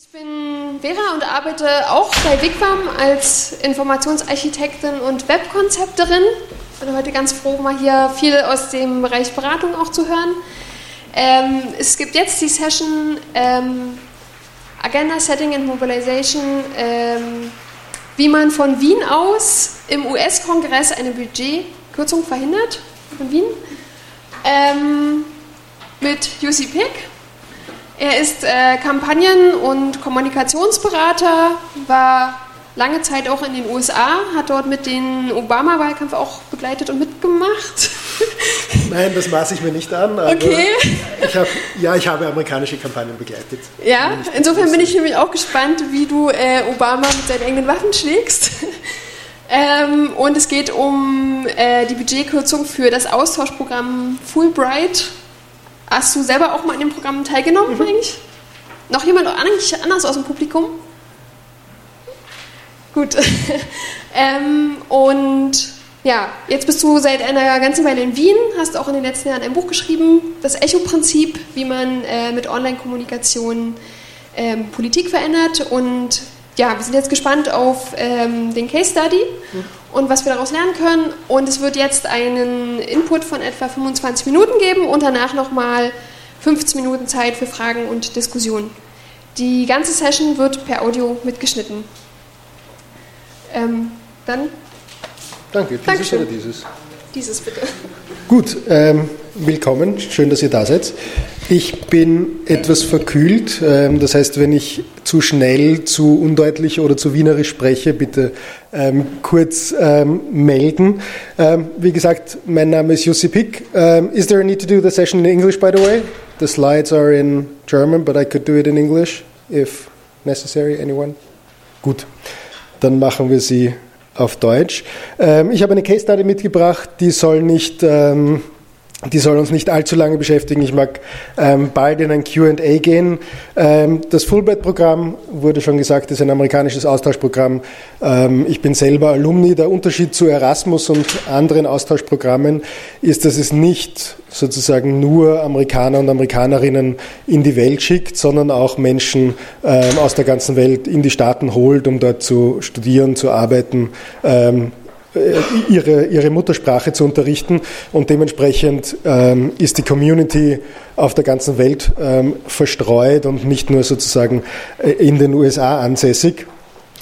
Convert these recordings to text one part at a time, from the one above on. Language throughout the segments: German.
Ich bin Vera und arbeite auch bei Wigwam als Informationsarchitektin und Webkonzepterin. Ich bin heute ganz froh, mal hier viel aus dem Bereich Beratung auch zu hören. Ähm, es gibt jetzt die Session ähm, Agenda Setting and Mobilization, ähm, wie man von Wien aus im US-Kongress eine Budgetkürzung verhindert, von Wien, ähm, mit Jussi Pick. Er ist äh, Kampagnen- und Kommunikationsberater, war lange Zeit auch in den USA, hat dort mit den Obama-Wahlkampf auch begleitet und mitgemacht. Nein, das maße ich mir nicht an. okay. Ich hab, ja, ich habe amerikanische Kampagnen begleitet. Ja, insofern bin ich nämlich auch gespannt, wie du äh, Obama mit seinen eigenen Waffen schlägst. ähm, und es geht um äh, die Budgetkürzung für das Austauschprogramm Fulbright Hast du selber auch mal an dem Programm teilgenommen mhm. eigentlich? Noch jemand eigentlich anders aus dem Publikum? Gut. ähm, und ja, jetzt bist du seit einer ganzen Weile in Wien, hast auch in den letzten Jahren ein Buch geschrieben, das Echo-Prinzip, wie man äh, mit Online-Kommunikation ähm, Politik verändert. Und ja, wir sind jetzt gespannt auf ähm, den Case Study mhm. Und was wir daraus lernen können. Und es wird jetzt einen Input von etwa 25 Minuten geben und danach nochmal 15 Minuten Zeit für Fragen und Diskussionen. Die ganze Session wird per Audio mitgeschnitten. Ähm, dann. Danke, dieses Dankeschön. oder dieses? Dieses bitte. Gut, ähm, willkommen, schön, dass ihr da seid. Ich bin etwas verkühlt, ähm, das heißt, wenn ich zu schnell, zu undeutlich oder zu wienerisch spreche, bitte ähm, kurz ähm, melden. Ähm, wie gesagt, mein Name ist Jussi Pick. Um, is there a need to do the session in English, by the way? The slides are in German, but I could do it in English if necessary. Anyone? Gut, dann machen wir sie auf Deutsch. Ähm, ich habe eine Case Study mitgebracht, die soll nicht ähm, die soll uns nicht allzu lange beschäftigen. Ich mag ähm, bald in ein QA gehen. Ähm, das Fulbright-Programm, wurde schon gesagt, ist ein amerikanisches Austauschprogramm. Ähm, ich bin selber Alumni. Der Unterschied zu Erasmus und anderen Austauschprogrammen ist, dass es nicht sozusagen nur Amerikaner und Amerikanerinnen in die Welt schickt, sondern auch Menschen ähm, aus der ganzen Welt in die Staaten holt, um dort zu studieren, zu arbeiten ähm, äh, ihre, ihre Muttersprache zu unterrichten und dementsprechend ähm, ist die Community auf der ganzen Welt ähm, verstreut und nicht nur sozusagen äh, in den USA ansässig.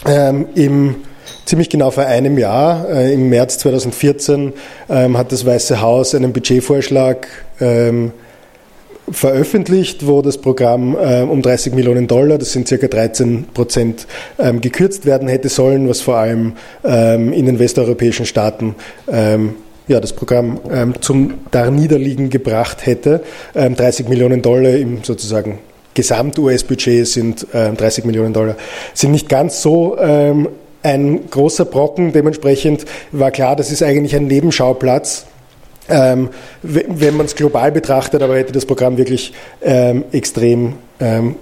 Ähm, Im ziemlich genau vor einem Jahr, äh, im März 2014, ähm, hat das Weiße Haus einen Budgetvorschlag ähm, veröffentlicht, wo das Programm äh, um 30 Millionen Dollar, das sind circa 13 Prozent, ähm, gekürzt werden hätte sollen, was vor allem ähm, in den westeuropäischen Staaten ähm, ja, das Programm ähm, zum Darniederliegen gebracht hätte. 30 ähm, Millionen Dollar im sozusagen Gesamt-US-Budget sind 30 ähm, Millionen Dollar, sind nicht ganz so ein großer Brocken. Dementsprechend war klar, das ist eigentlich ein Nebenschauplatz ähm, wenn man es global betrachtet, aber hätte das Programm wirklich ähm, extrem ähm,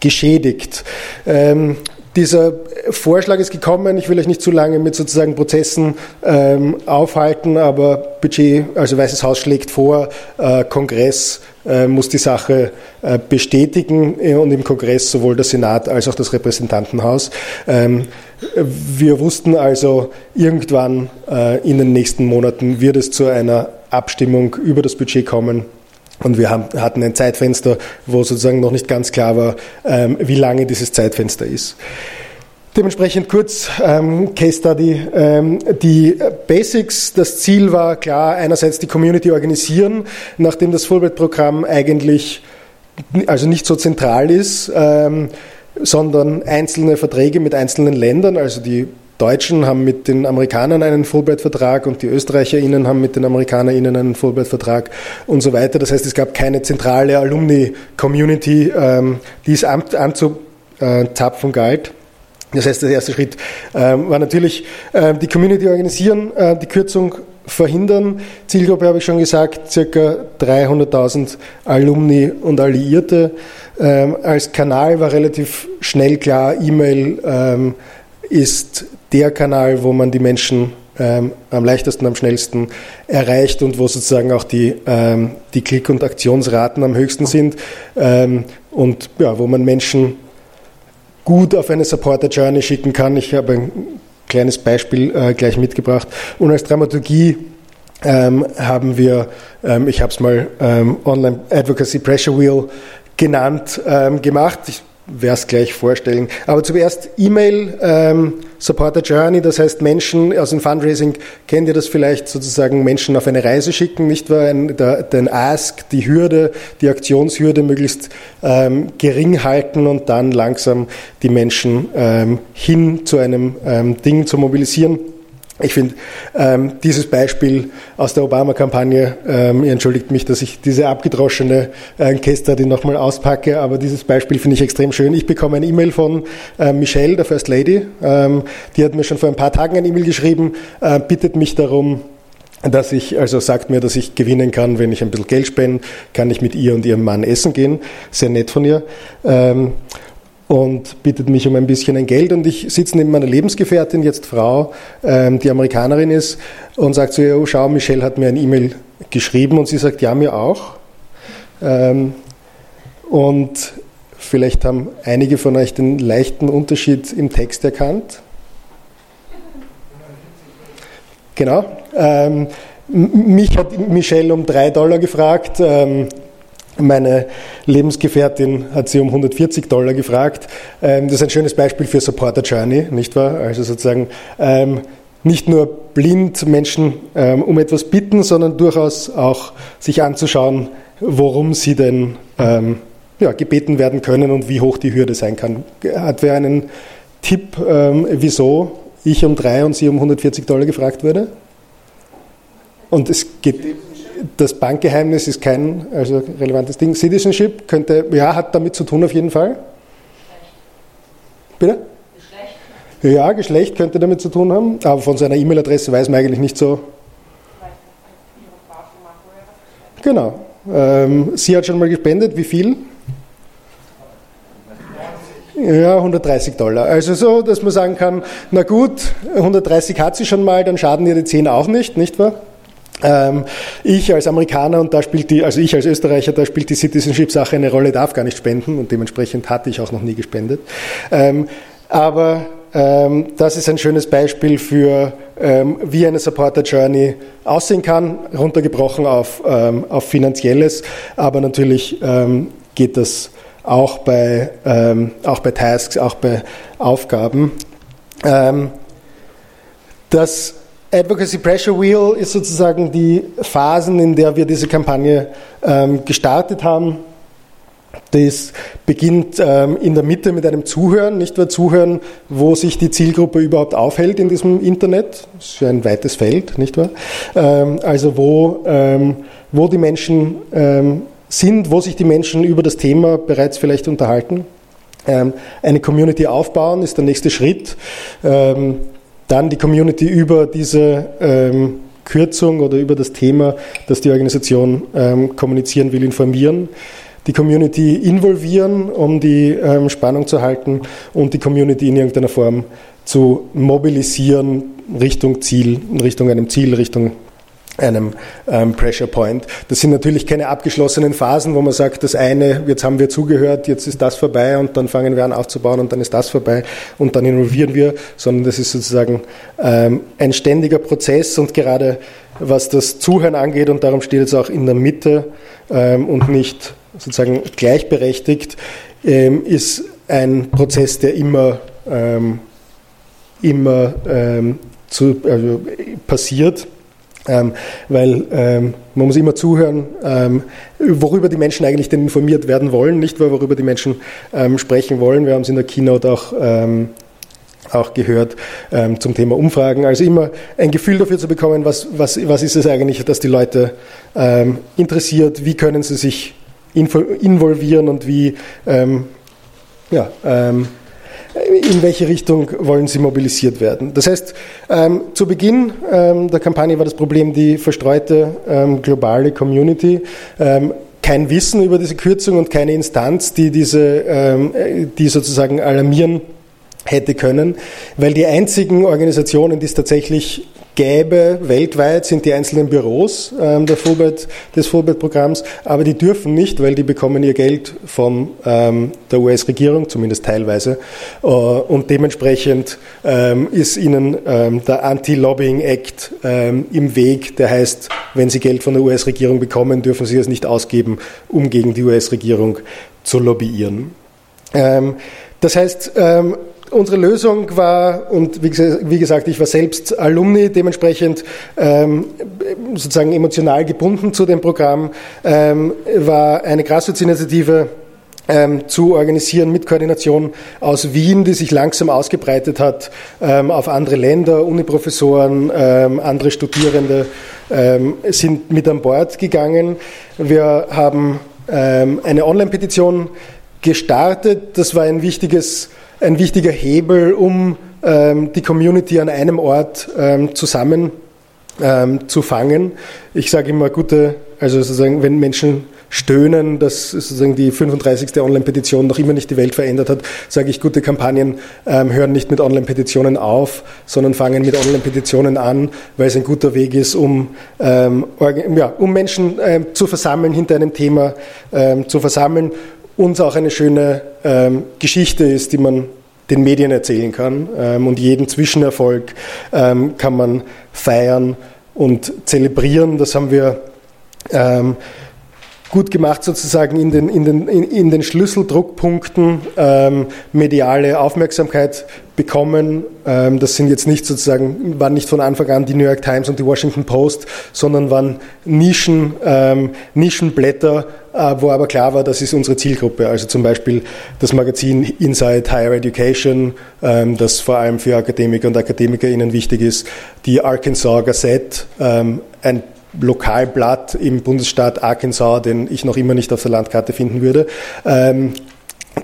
geschädigt. Ähm, dieser Vorschlag ist gekommen, ich will euch nicht zu lange mit sozusagen Prozessen ähm, aufhalten, aber Budget, also Weißes Haus schlägt vor, äh, Kongress äh, muss die Sache äh, bestätigen äh, und im Kongress sowohl der Senat als auch das Repräsentantenhaus. Ähm, wir wussten also, irgendwann äh, in den nächsten Monaten wird es zu einer Abstimmung über das Budget kommen. Und wir haben, hatten ein Zeitfenster, wo sozusagen noch nicht ganz klar war, ähm, wie lange dieses Zeitfenster ist. Dementsprechend kurz ähm, Case Study. Ähm, die Basics, das Ziel war klar, einerseits die Community organisieren, nachdem das Fulbright-Programm eigentlich also nicht so zentral ist, ähm, sondern einzelne Verträge mit einzelnen Ländern, also die Deutschen haben mit den Amerikanern einen Fulbright-Vertrag und die ÖsterreicherInnen haben mit den AmerikanerInnen einen Fulbright-Vertrag und so weiter. Das heißt, es gab keine zentrale Alumni-Community, ähm, die es anzuzapfen galt. Das heißt, der erste Schritt ähm, war natürlich äh, die Community organisieren, äh, die Kürzung verhindern. Zielgruppe habe ich schon gesagt, circa 300.000 Alumni und Alliierte. Ähm, als Kanal war relativ schnell klar, E-Mail ähm, ist der Kanal, wo man die Menschen ähm, am leichtesten, am schnellsten erreicht und wo sozusagen auch die, ähm, die Klick- und Aktionsraten am höchsten sind ähm, und ja, wo man Menschen gut auf eine Supporter Journey schicken kann. Ich habe ein kleines Beispiel äh, gleich mitgebracht. Und als Dramaturgie ähm, haben wir, ähm, ich habe es mal ähm, Online Advocacy Pressure Wheel genannt, gemacht. Ich werde es gleich vorstellen. Aber zuerst E-Mail, ähm, Supporter Journey, das heißt Menschen aus dem Fundraising, kennt ihr das vielleicht sozusagen, Menschen auf eine Reise schicken, nicht wahr? Den Ask, die Hürde, die Aktionshürde möglichst ähm, gering halten und dann langsam die Menschen ähm, hin zu einem ähm, Ding zu mobilisieren. Ich finde ähm, dieses Beispiel aus der Obama-Kampagne, ähm, ihr entschuldigt mich, dass ich diese abgedroschene äh, Kester die nochmal auspacke, aber dieses Beispiel finde ich extrem schön. Ich bekomme ein E-Mail von äh, Michelle, der First Lady, ähm, die hat mir schon vor ein paar Tagen ein E-Mail geschrieben, äh, bittet mich darum, dass ich, also sagt mir, dass ich gewinnen kann, wenn ich ein bisschen Geld spende, kann ich mit ihr und ihrem Mann essen gehen. Sehr nett von ihr. Ähm, und bittet mich um ein bisschen ein Geld. Und ich sitze neben meiner Lebensgefährtin, jetzt Frau, ähm, die Amerikanerin ist, und sagt so, ja, oh, schau, Michelle hat mir ein E-Mail geschrieben und sie sagt, ja, mir auch. Ähm, und vielleicht haben einige von euch den leichten Unterschied im Text erkannt. Genau. Ähm, mich hat Michelle um drei Dollar gefragt. Meine Lebensgefährtin hat sie um 140 Dollar gefragt. Ähm, das ist ein schönes Beispiel für Supporter Journey, nicht wahr? Also sozusagen ähm, nicht nur blind Menschen ähm, um etwas bitten, sondern durchaus auch sich anzuschauen, worum sie denn ja, gebeten werden können und wie hoch die Hürde sein kann. Hat wer einen Tipp, wieso ich um drei und sie um 140 Dollar gefragt wurde? Und es geht das Bankgeheimnis ist kein also relevantes Ding. Citizenship könnte, ja, hat damit zu tun auf jeden Fall. Bitte? Geschlecht. Ja, Geschlecht könnte damit zu tun haben, aber von seiner E-Mail-Adresse weiß man eigentlich nicht so. Genau. Ähm, sie hat schon mal gespendet, wie viel? Ja, 130 Dollar. Also so, dass man sagen kann, na gut, 130 hat sie schon mal, dann schaden ihr die 10 auch nicht, nicht wahr? Ähm, ich als Amerikaner und da spielt die, also ich als Österreicher, da spielt die Citizenship-Sache eine Rolle, darf gar nicht spenden und dementsprechend hatte ich auch noch nie gespendet. Ähm, aber ähm, das ist ein schönes Beispiel für, wie eine Supporter Journey aussehen kann, runtergebrochen auf, auf finanzielles, aber natürlich geht das auch bei, auch bei Tasks, auch bei Aufgaben. das Advocacy Pressure Wheel ist sozusagen die Phasen, in der wir diese Kampagne ähm, gestartet haben. Das beginnt ähm, in der Mitte mit einem Zuhören, nicht nur Zuhören, wo sich die Zielgruppe überhaupt aufhält in diesem Internet. Das ist ja ein weites Feld, nicht wahr? Ähm, also wo, ähm, wo die Menschen ähm, sind, wo sich die Menschen über das Thema bereits vielleicht unterhalten. Ähm, eine Community aufbauen ist der nächste Schritt dann die Community über diese ähm, Kürzung oder über das Thema, das die Organisation ähm, kommunizieren will, informieren. Die Community involvieren, um die ähm, Spannung zu halten und die Community in irgendeiner Form zu mobilisieren Richtung Ziel, Richtung einem Ziel, Richtung einem ähm, Pressure Point. Das sind natürlich keine abgeschlossenen Phasen, wo man sagt, das eine, jetzt haben wir zugehört, jetzt ist das vorbei und dann fangen wir an aufzubauen und dann ist das vorbei und dann involvieren wir, sondern das ist sozusagen ähm, ein ständiger Prozess und gerade was das Zuhören angeht und darum steht es auch in der Mitte ähm, und nicht sozusagen gleichberechtigt, ähm, ist ein Prozess, der immer, ähm, immer ähm, zu, also passiert ähm, weil ähm, man muss immer zuhören, ähm, worüber die Menschen eigentlich denn informiert werden wollen, nicht worüber die Menschen ähm, sprechen wollen. Wir haben es in der Keynote auch, ähm, auch gehört ähm, zum Thema Umfragen. Also immer ein Gefühl dafür zu bekommen, was, was, was ist es eigentlich, dass die Leute interessiert, wie können sie sich involvieren und wie ja, in welche Richtung wollen sie mobilisiert werden. Das heißt, ähm, zu Beginn ähm, der Kampagne war das Problem die verstreute ähm, globale Community. Ähm, kein Wissen über diese Kürzung und keine Instanz, die diese, ähm, die sozusagen alarmieren hätte können, weil die einzigen Organisationen, die es tatsächlich gäbe weltweit, sind die einzelnen Büros ähm, der Fulbright, des Fulbright-Programms, aber die dürfen nicht, weil die bekommen ihr Geld von ähm, der US-Regierung, zumindest teilweise, äh, und dementsprechend ähm, ist ihnen ähm, der Anti-Lobbying-Act ähm, im Weg, der heißt, wenn sie Geld von der US-Regierung bekommen, dürfen sie es nicht ausgeben, um gegen die US-Regierung zu lobbyieren. Ähm, das heißt, unsere Lösung war, und wie gesagt, ich war selbst Alumni, dementsprechend ähm, sozusagen emotional gebunden zu dem Programm, ähm, war eine Grassroots-Initiative ähm, zu organisieren mit Koordination aus Wien, die sich langsam ausgebreitet hat ähm, auf andere Länder, Uniprofessoren, ähm, andere Studierende ähm, sind mit an Bord gegangen. Wir haben eine Online-Petition gestartet. Das war ein wichtiges ein wichtiger Hebel, um ähm, die Community an einem Ort ähm, zusammen ähm, zu fangen. Ich sage immer gute, also sozusagen, wenn Menschen stöhnen, dass sozusagen die 35. Online-Petition noch immer nicht die Welt verändert hat, sage ich, gute Kampagnen ähm, hören nicht mit Online-Petitionen auf, sondern fangen mit Online-Petitionen an, weil es ein guter Weg ist, um, ähm, ja, um Menschen ähm, zu versammeln, hinter einem Thema ähm, zu versammeln uns auch eine schöne ähm, Geschichte ist, die man den Medien erzählen kann. Ähm, und jeden Zwischenerfolg ähm, kann man feiern und zelebrieren. Das haben wir ähm, gut gemacht sozusagen in den, in den, in, in den Schlüsseldruckpunkten ähm, mediale Aufmerksamkeit bekommen. Ähm, das sind jetzt nicht sozusagen, waren nicht von Anfang an die New York Times und die Washington Post, sondern waren Nischen, ähm, Nischenblätter, äh, wo aber klar war, das ist unsere Zielgruppe. Also zum Beispiel das Magazin Inside Higher Education, ähm, das vor allem für Akademiker und AkademikerInnen wichtig ist, die Arkansas Gazette, ähm, ein Lokalblatt im Bundesstaat Arkansas, den ich noch immer nicht auf der Landkarte finden würde, ähm,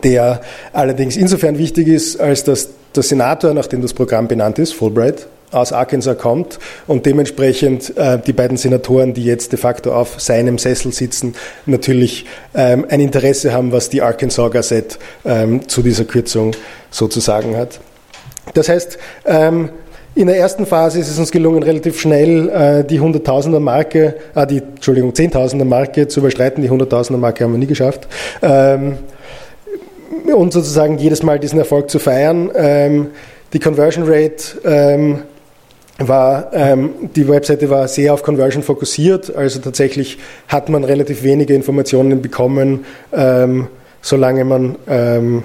der allerdings insofern wichtig ist, als dass der Senator, nach dem das Programm benannt ist, Fulbright, aus Arkansas kommt und dementsprechend äh, die beiden Senatoren, die jetzt de facto auf seinem Sessel sitzen, natürlich ähm, ein Interesse haben, was die Arkansas Gazette ähm, zu dieser Kürzung sozusagen hat. Das heißt, ähm, in der ersten Phase ist es uns gelungen, relativ schnell äh, die Hunderttausender Marke, äh, die, Entschuldigung, Zehntausender Marke zu überstreiten. Die Hunderttausender Marke haben wir nie geschafft. Ähm, und sozusagen jedes Mal diesen Erfolg zu feiern. Ähm, die Conversion Rate ähm, war, ähm, die Webseite war sehr auf Conversion fokussiert, also tatsächlich hat man relativ wenige Informationen bekommen, ähm, solange man ähm,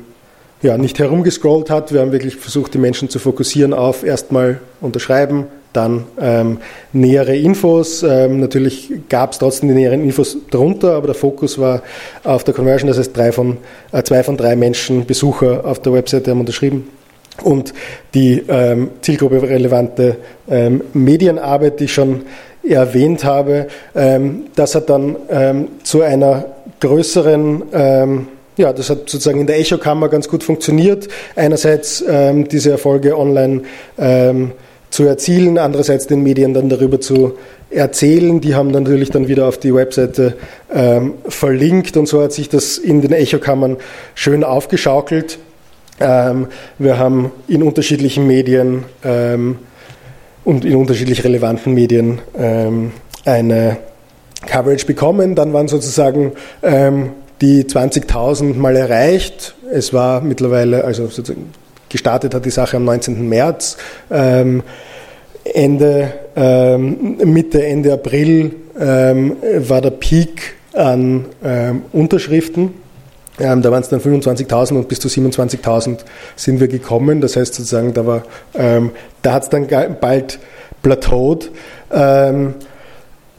ja, nicht herumgescrollt hat. Wir haben wirklich versucht, die Menschen zu fokussieren auf erstmal unterschreiben, dann ähm, nähere Infos. Ähm, natürlich gab es trotzdem die näheren Infos darunter, aber der Fokus war auf der Conversion. Das heißt, drei von, äh, zwei von drei Menschen, Besucher auf der Webseite haben unterschrieben. Und die ähm, Zielgruppe relevante ähm, Medienarbeit, die ich schon erwähnt habe, ähm, das hat dann ähm, zu einer größeren ähm, ja, das hat sozusagen in der Echokammer ganz gut funktioniert. Einerseits ähm, diese Erfolge online ähm, zu erzielen, andererseits den Medien dann darüber zu erzählen. Die haben dann natürlich dann wieder auf die Webseite ähm, verlinkt und so hat sich das in den Echokammern schön aufgeschaukelt. Ähm, wir haben in unterschiedlichen Medien ähm, und in unterschiedlich relevanten Medien ähm, eine Coverage bekommen. Dann waren sozusagen die 20.000 mal erreicht. Es war mittlerweile, also gestartet hat die Sache am 19. März. Ähm, Ende, ähm, Mitte, Ende April ähm, war der Peak an ähm, Unterschriften. Ähm, da waren es dann 25.000 und bis zu 27.000 sind wir gekommen. Das heißt sozusagen, da, war, ähm, da hat es dann bald plateaued.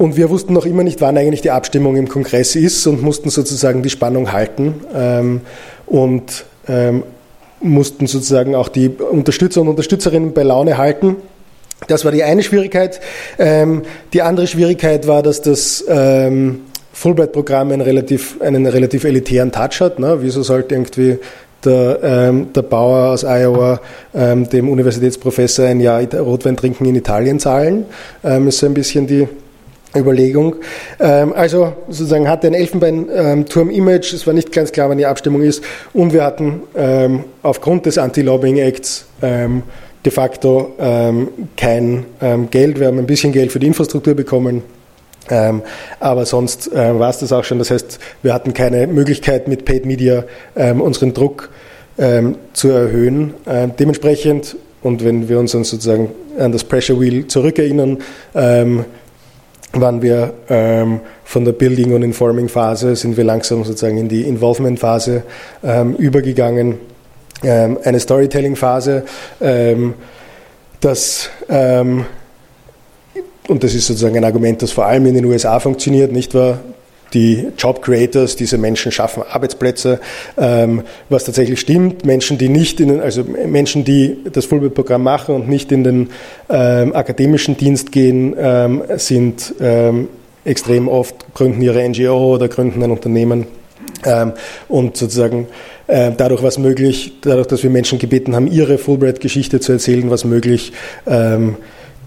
Und wir wussten noch immer nicht, wann eigentlich die Abstimmung im Kongress ist und mussten sozusagen die Spannung halten ähm, und ähm, mussten sozusagen auch die Unterstützer und Unterstützerinnen bei Laune halten. Das war die eine Schwierigkeit. Ähm, die andere Schwierigkeit war, dass das ähm, Fulbright-Programm einen relativ, einen relativ elitären Touch hat. Ne? Wieso sollte irgendwie der, ähm, der Bauer aus Iowa ähm, dem Universitätsprofessor ein Jahr Rotwein trinken in Italien zahlen? Ähm, ist so ein bisschen die, Überlegung. Ähm, also sozusagen hatte ein Elfenbeinturm-Image, es war nicht ganz klar, wann die Abstimmung ist, und wir hatten ähm, aufgrund des Anti-Lobbying-Acts ähm, de facto ähm, kein ähm, Geld. Wir haben ein bisschen Geld für die Infrastruktur bekommen. Ähm, aber sonst war es das auch schon. Das heißt, wir hatten keine Möglichkeit mit Paid Media ähm, unseren Druck ähm, zu erhöhen. Dementsprechend, und wenn wir uns dann sozusagen an das Pressure Wheel zurückerinnern, ähm, waren wir ähm, von der Building- und Informing-Phase, sind wir langsam sozusagen in die Involvement-Phase ähm, übergegangen, ähm, eine Storytelling-Phase, ähm, das ähm, und das ist sozusagen ein Argument, das vor allem in den USA funktioniert, nicht wahr? Die Job Creators, diese Menschen schaffen Arbeitsplätze, ähm, was tatsächlich stimmt. Menschen, die nicht in den, also Menschen, die das Fulbright-Programm machen und nicht in den ähm, akademischen Dienst gehen, ähm, sind ähm, extrem oft gründen ihre NGO oder gründen ein Unternehmen. Ähm, und sozusagen äh, dadurch was möglich, dadurch, dass wir Menschen gebeten haben, ihre Fulbright-Geschichte zu erzählen, was möglich, ähm,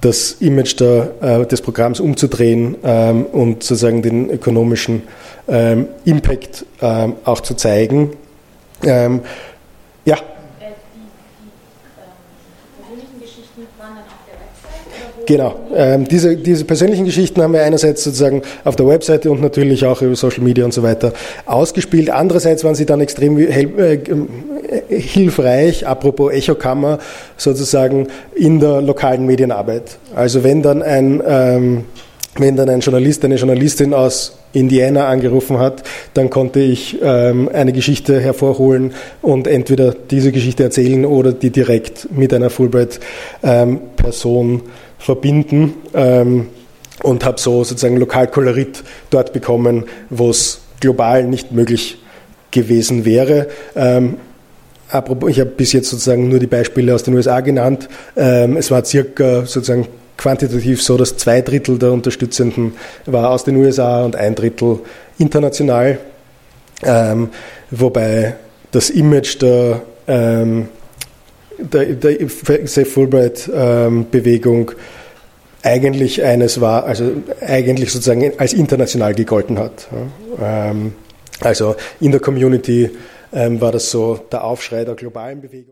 das Image der, äh, des Programms umzudrehen ähm, und sozusagen den ökonomischen ähm, Impact ähm, auch zu zeigen. Ähm, ja. Genau. Ähm, diese, diese persönlichen Geschichten haben wir einerseits sozusagen auf der Webseite und natürlich auch über Social Media und so weiter ausgespielt. Andererseits waren sie dann extrem äh, ähm, hilfreich, apropos Echokammer, sozusagen in der lokalen Medienarbeit. Also wenn dann ein, ähm, wenn dann ein Journalist, eine Journalistin aus Indiana angerufen hat, dann konnte ich ähm, eine Geschichte hervorholen und entweder diese Geschichte erzählen oder die direkt mit einer Fulbright-Person ähm, verbinden ähm, und habe so sozusagen Lokalkolorit dort bekommen, wo es global nicht möglich gewesen wäre. Apropos, ich habe bis jetzt sozusagen nur die Beispiele aus den USA genannt. Ähm, es war circa sozusagen quantitativ so, dass zwei Drittel der Unterstützenden war aus den USA und ein Drittel international, ähm, wobei das Image der, ähm, der, der Safe Fulbright-Bewegung eigentlich eines war, also eigentlich sozusagen als international gegolten hat. Also in der Community war das so der Aufschrei der globalen Bewegung.